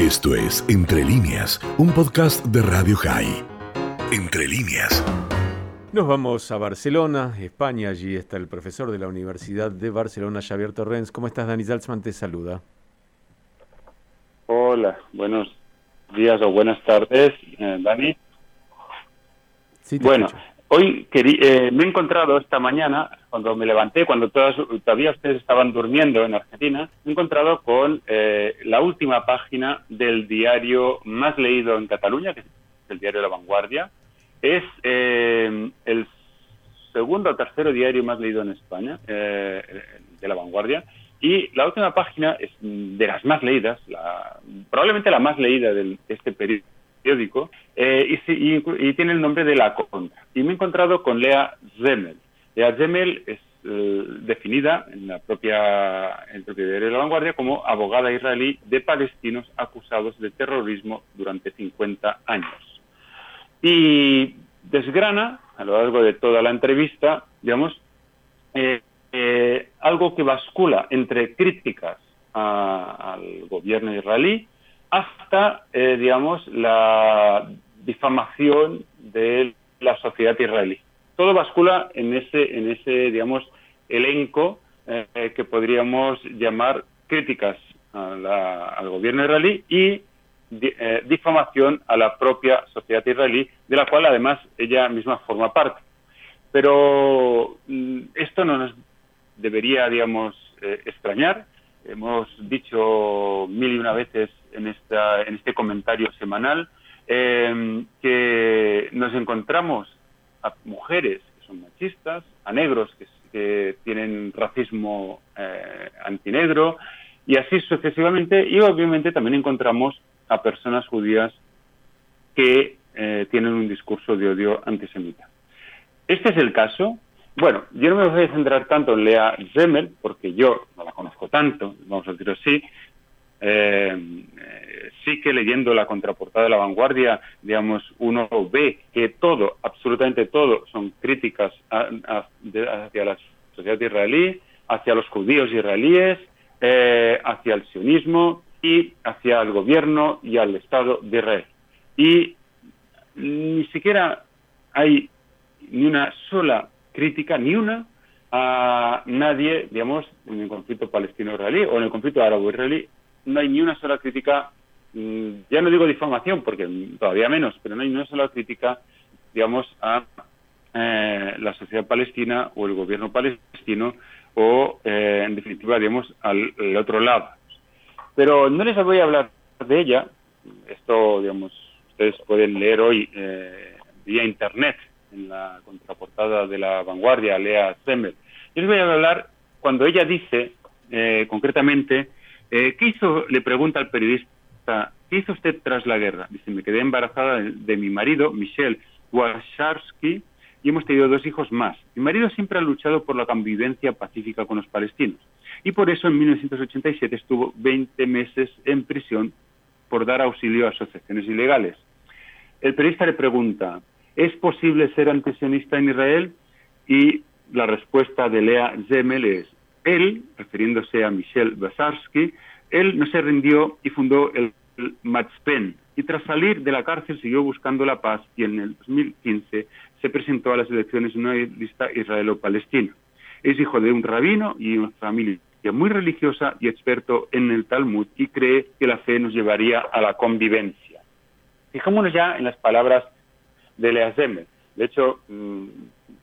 Esto es Entre líneas, un podcast de Radio High. Entre líneas. Nos vamos a Barcelona, España. Allí está el profesor de la Universidad de Barcelona, Xavier Torrens. ¿Cómo estás, Dani Salzman? Te saluda. Hola, buenos días o buenas tardes, eh, Dani. Sí, te Bueno. Hoy eh, me he encontrado esta mañana, cuando me levanté, cuando todas, todavía ustedes estaban durmiendo en Argentina, me he encontrado con eh, la última página del diario más leído en Cataluña, que es el diario La Vanguardia. Es eh, el segundo o tercero diario más leído en España, eh, de La Vanguardia. Y la última página es de las más leídas, la- probablemente la más leída de este periódico, eh, y, y- y tiene el nombre de La Contra. Y me he encontrado con Lea Zemel. Lea Zemel es eh, definida en, la propia, en el propio diario de La Vanguardia como abogada israelí de palestinos acusados de terrorismo durante 50 años. Y desgrana a lo largo de toda la entrevista, digamos, eh, algo que bascula entre críticas al gobierno israelí hasta, eh, digamos, la difamación de la sociedad israelí. Todo bascula en ese, en ese digamos, elenco eh, que podríamos llamar críticas a la- al gobierno israelí y eh, difamación a la propia sociedad israelí, de la cual además ella misma forma parte. Pero mm, esto no nos debería, digamos, eh, extrañar. Hemos dicho mil y una veces en, esta, en este comentario semanal eh, que nos encontramos a mujeres que son machistas, a negros que, que tienen racismo eh, antinegro y así sucesivamente. Y obviamente también encontramos a personas judías que eh, tienen un discurso de odio antisemita. Este es el caso. Bueno, yo no me voy a centrar tanto en Lea Zemel, porque yo no la conozco tanto, vamos a decirlo así. Eh, eh, sí que leyendo la contraportada de la vanguardia, digamos, uno ve que todo, absolutamente todo, son críticas hacia la sociedad israelí, hacia los judíos israelíes, eh, hacia el sionismo y hacia el gobierno y al Estado de Israel. Y ni siquiera hay ni una sola crítica, ni una, a nadie, digamos, en el conflicto palestino-israelí o en el conflicto árabo-israelí, no hay ni una sola crítica, mm, ya no digo difamación, porque todavía menos, pero no hay ni una sola crítica, digamos, a eh, la sociedad palestina o el gobierno palestino o, eh, en definitiva, digamos, al, otro lado. Pero no les voy a hablar de ella, esto, digamos, ustedes pueden leer hoy eh, vía internet en la contraportada de la vanguardia, Lea Zemel. Yo les voy a hablar cuando ella dice, eh, concretamente, eh, ¿qué hizo? Le pregunta al periodista, ¿qué hizo usted tras la guerra? Dice, me quedé embarazada de, mi marido, Michel Washarsky, y hemos tenido dos hijos más. Mi marido siempre ha luchado por la convivencia pacífica con los palestinos, y por eso en 1987 estuvo 20 meses en prisión por dar auxilio a asociaciones ilegales. El periodista le pregunta, ¿es posible ser antisionista en Israel? Y la respuesta de Lea Zemel es, él, refiriéndose a Michel Basarsky, él no se rindió y fundó el, el y tras salir de la cárcel siguió buscando la paz y en el 2015 se presentó a las elecciones en una lista israelo-palestina. Es hijo de un rabino y una familia muy religiosa y experto en el Talmud y cree que la fe nos llevaría a la convivencia. Fijémonos ya en las palabras de Lea Zemel. De hecho, mm,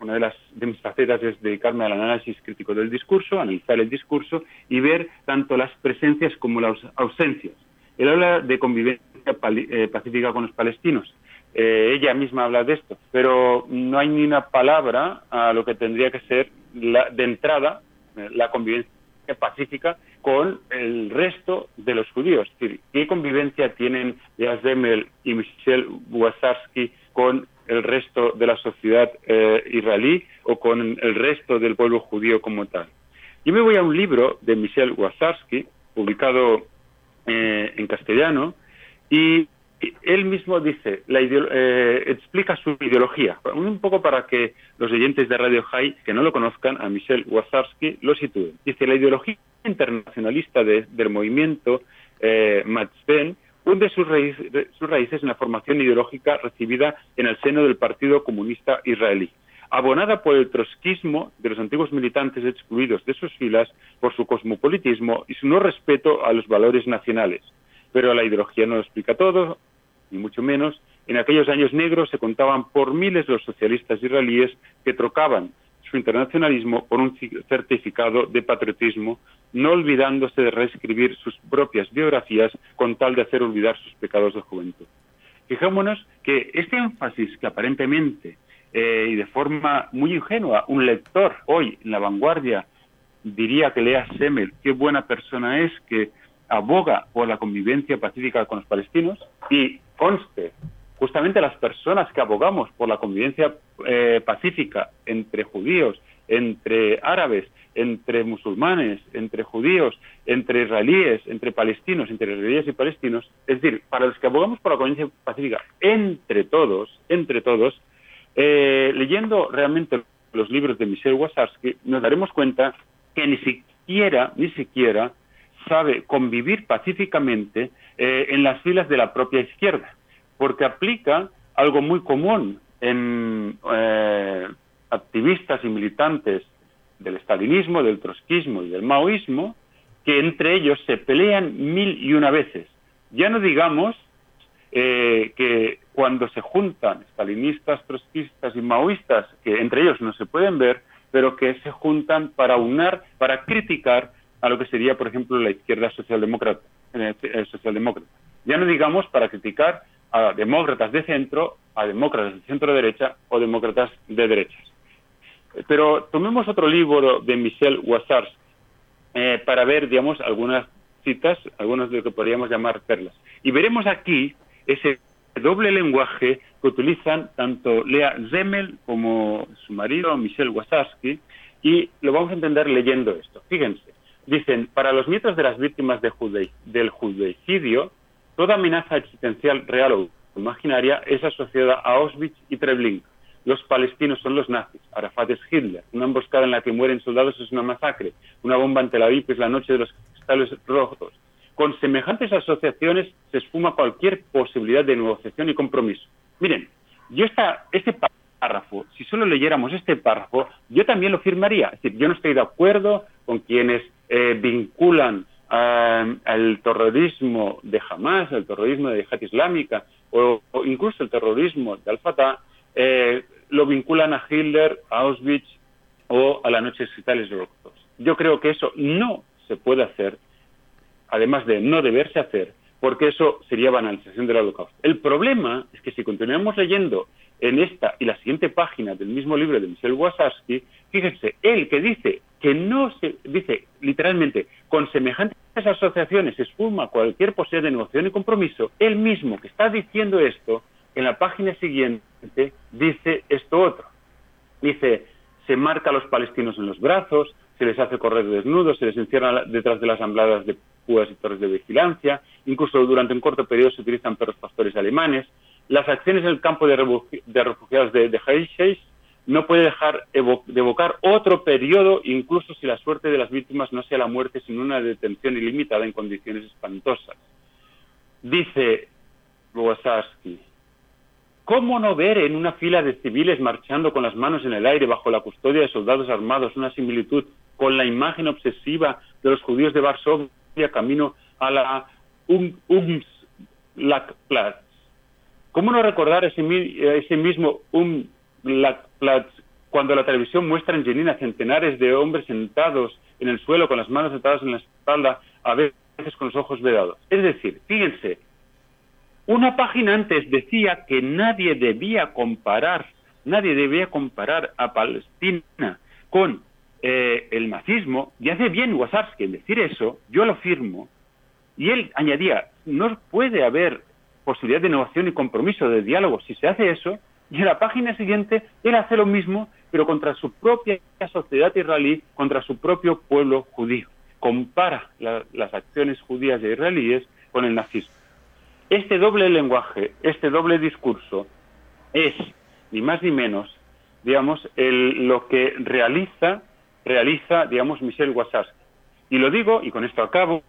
una de, las, de mis facetas es dedicarme al análisis crítico del discurso, analizar el discurso y ver tanto las presencias como las ausencias. Él habla de convivencia eh, pacífica con los palestinos. Eh, ella misma habla de esto, pero no hay ni una palabra a lo que tendría que ser la, de entrada eh, la convivencia pacífica con el resto de los judíos. Es decir, ¿qué convivencia tienen Lea Zemel y Michel Wasarski con el resto de la sociedad eh, israelí o con el resto del pueblo judío como tal? Yo me voy a un libro de Michel Wasarski, publicado eh, en castellano, y él mismo dice, la eh, explica su ideología, un poco para que los oyentes de Radio High que no lo conozcan, a Michel Wasarski, lo sitúen. Dice, la ideología internacionalista de- del movimiento eh, hunde sus, sus raíces en la formación ideológica recibida en el seno del Partido Comunista Israelí abonada por el trotskismo de los antiguos militantes excluidos de sus filas por su cosmopolitismo y su no respeto a los valores nacionales. Pero la ideología no lo explica todo, ni mucho menos. En aquellos años negros se contaban por miles los socialistas israelíes que trocaban su internacionalismo por un certificado de patriotismo, no olvidándose de reescribir sus propias biografías con tal de hacer olvidar sus pecados de juventud. Fijémonos que este énfasis que aparentemente eh, y de forma muy ingenua un lector hoy en la vanguardia diría que lea Semel, qué buena persona es que aboga por la convivencia pacífica con los palestinos y conste, justamente las personas que abogamos por la convivencia eh, pacífica entre judíos, entre árabes, entre musulmanes, entre judíos, entre israelíes, entre palestinos, entre israelíes y palestinos, es decir, para los que abogamos por la convivencia pacífica entre todos, entre todos, eh, leyendo realmente los libros de Michel Wasarski, nos daremos cuenta que ni siquiera, ni siquiera sabe convivir pacíficamente eh, en las filas de la propia izquierda, porque aplica algo muy común en eh, activistas y militantes del estalinismo, del trotskismo y del maoísmo, que entre ellos se pelean mil y una veces. Ya no digamos eh, que cuando se juntan stalinistas, trotskistas y maoístas, que entre ellos no se pueden ver, pero que se juntan para unar, para criticar a lo que sería, por ejemplo, la izquierda socialdemócrata. Eh, socialdemócrata. Ya no digamos para criticar a demócratas de centro, a demócratas de centro-derecha o demócratas de derechas. Pero tomemos otro libro de Michel Wassars eh, para ver, digamos, algunas citas, algunas de lo que podríamos llamar perlas. Y veremos aquí ese doble lenguaje que utilizan tanto Lea Zemel como su marido Michel Wasaski, y lo vamos a entender leyendo esto. Fíjense, dicen, para los nietos de las víctimas de del judeicidio, toda amenaza existencial real o imaginaria es asociada a Auschwitz y Treblinka. Los palestinos son los nazis, Arafat es Hitler, una emboscada en la que mueren soldados es una masacre, una bomba en Tel Aviv es la noche de los cristales rojos, con semejantes asociaciones se esfuma cualquier posibilidad de negociación y compromiso. Miren, yo esta, este párrafo, si solo leyéramos este párrafo, yo también lo firmaría. Es decir, yo no estoy de acuerdo con quienes eh, vinculan al terrorismo de Hamas, al terrorismo de Jihad Islámica o, incluso el terrorismo de Al-Fatah, eh, lo vinculan a Hitler, a Auschwitz o a la noche de cristales rojos. Yo creo que eso no se puede hacer además de no deberse hacer, porque eso sería banalización del holocausto. El problema es que si continuamos leyendo en esta y la siguiente página del mismo libro de Michel Wasowski, fíjense, él que dice que no se, dice literalmente, semejantes asociaciones se esfuma cualquier posibilidad de negociación y compromiso, él mismo que está diciendo esto, en la página siguiente dice esto otro. Dice, se marca a los palestinos en los brazos, se les hace correr desnudos, se les encierra detrás de las ambladas de púas y torres de vigilancia, incluso durante un corto periodo se utilizan perros pastores alemanes. Las acciones en el campo de, refugiados de, de no puede dejar de evocar otro periodo, incluso si la suerte de las víctimas no sea la muerte, sino una detención ilimitada en condiciones espantosas. Dice Wasaski, ¿Cómo no ver en una fila de civiles marchando con las manos en el aire bajo la custodia de soldados armados una similitud con la imagen obsesiva de los judíos de Varsovia camino a la Umslagplatz? ¿Cómo no recordar ese, ese mismo Umslagplatz cuando la televisión muestra en Jenina centenares de hombres sentados en el suelo con las manos atadas en la espalda, a veces con los ojos vedados? Es decir, fíjense, una página antes decía que nadie debía comparar, nadie debía comparar a Palestina con eh, el nazismo, y hace bien Wasarski en decir eso, yo lo firmo, y él añadía, no puede haber posibilidad de innovación y compromiso de diálogo si se hace eso, y en la página siguiente él hace lo mismo, pero contra su propia sociedad israelí, contra su propio pueblo judío. Compara las acciones judías e israelíes con el nazismo. Este doble lenguaje, este doble discurso es, ni más ni menos, digamos, lo que realiza, realiza, digamos, Michel Wassas. Y lo digo, y con esto acabo,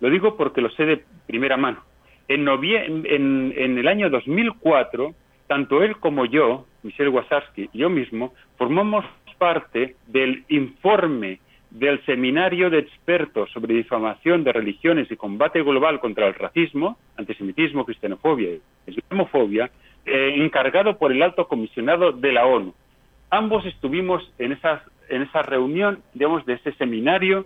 lo digo porque lo sé de primera mano. En, en, en el año 2004, tanto él como yo, Michel Wasarski, yo mismo, formamos parte del informe del Seminario de Expertos sobre Difamación de Religiones y Combate Global contra el Racismo, Antisemitismo, Cristianofobia y Islamofobia, eh, encargado por el Alto Comisionado de la ONU. Ambos estuvimos en, esas, en esa reunión, digamos, de ese seminario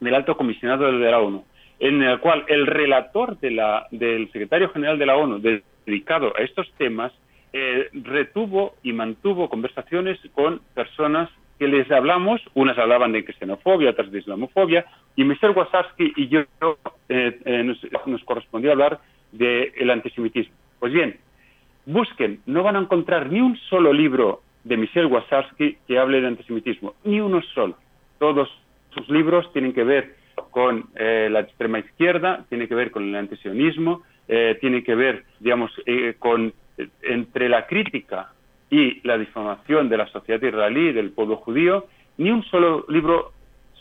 del Alto Comisionado de la ONU, en el cual el relator de la, del secretario general de la ONU dedicado a estos temas eh, retuvo y mantuvo conversaciones con personas que les hablamos, unas hablaban de cristianofobia, otras de islamofobia, y Mr. Wasowski y yo eh, eh, nos, correspondió hablar del antisemitismo. Pues bien, busquen, no van a encontrar ni un solo libro de Michel Wasowski que hable de antisemitismo, ni uno solo. Todos sus libros tienen que ver con eh, la extrema izquierda, tienen que ver con el antisionismo, eh, tienen que ver, digamos, eh, con entre la crítica y la difamación de la sociedad israelí, del pueblo judío, ni un solo libro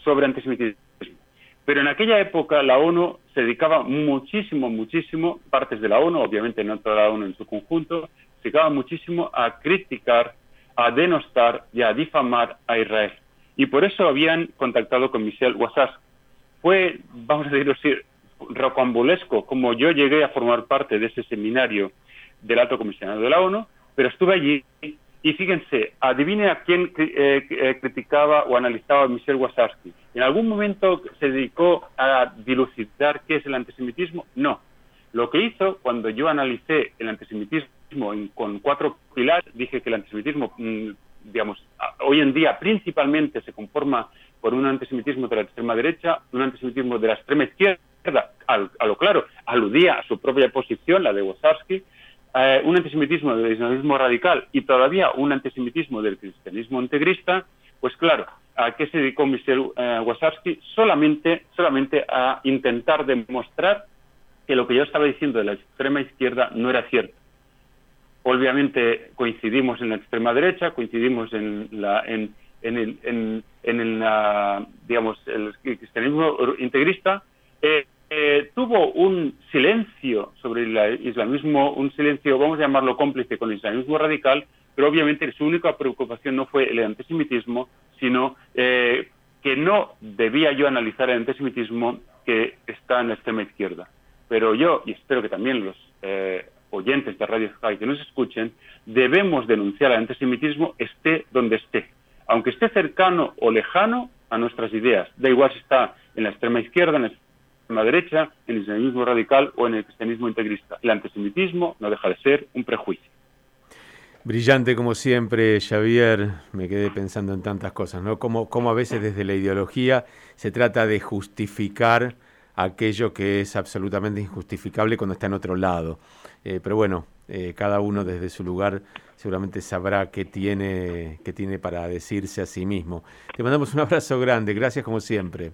sobre antisemitismo. Pero en aquella época la ONU se dedicaba muchísimo, muchísimo, partes de la ONU, obviamente no toda la ONU en su conjunto, se dedicaba muchísimo a criticar, a denostar y a difamar a Israel. Y por eso habían contactado con Michel Wassas. Fue, vamos a decirlo así, rocambolesco como yo llegué a formar parte de ese seminario del Alto Comisionado de la ONU, pero estuve allí y fíjense, adivine a quién eh, eh, criticaba o analizaba a Michel Wasowski. ¿En algún momento se dedicó a dilucidar qué es el antisemitismo? No. Lo que hizo cuando yo analicé el antisemitismo con cuatro pilares, dije que el antisemitismo, mm, digamos, hoy en día principalmente se conforma por un antisemitismo de la extrema derecha, un antisemitismo de la extrema izquierda, a lo claro, aludía a su propia posición, la de Wasowski, eh, un antisemitismo del islamismo radical y todavía un antisemitismo del cristianismo integrista, pues claro, ¿a qué se dedicó Mr. Eh, Solamente, solamente a intentar demostrar que lo que yo estaba diciendo de la extrema izquierda no era cierto. Obviamente coincidimos en la extrema derecha, coincidimos en la, en, en el, en, en digamos, el cristianismo integrista, eh, eh, tuvo un silencio sobre el islamismo, un silencio, vamos a llamarlo cómplice con el islamismo radical, pero obviamente su única preocupación no fue el antisemitismo, sino eh, que no debía yo analizar el antisemitismo que está en la extrema izquierda. Pero yo, y espero que también los eh, oyentes de Radio Sky que nos escuchen, debemos denunciar el antisemitismo esté donde esté, aunque esté cercano o lejano a nuestras ideas. Da igual si está en la extrema izquierda, en la extrema derecha, en el islamismo radical o en el cristianismo integrista. El antisemitismo no deja de ser un prejuicio. Brillante como siempre, Xavier. Me quedé pensando en tantas cosas, ¿no? Como, como a veces desde la ideología se trata de justificar aquello que es absolutamente injustificable cuando está en otro lado. Eh, pero bueno, eh, cada uno desde su lugar seguramente sabrá qué tiene, qué tiene para decirse a sí mismo. Te mandamos un abrazo grande. Gracias como siempre.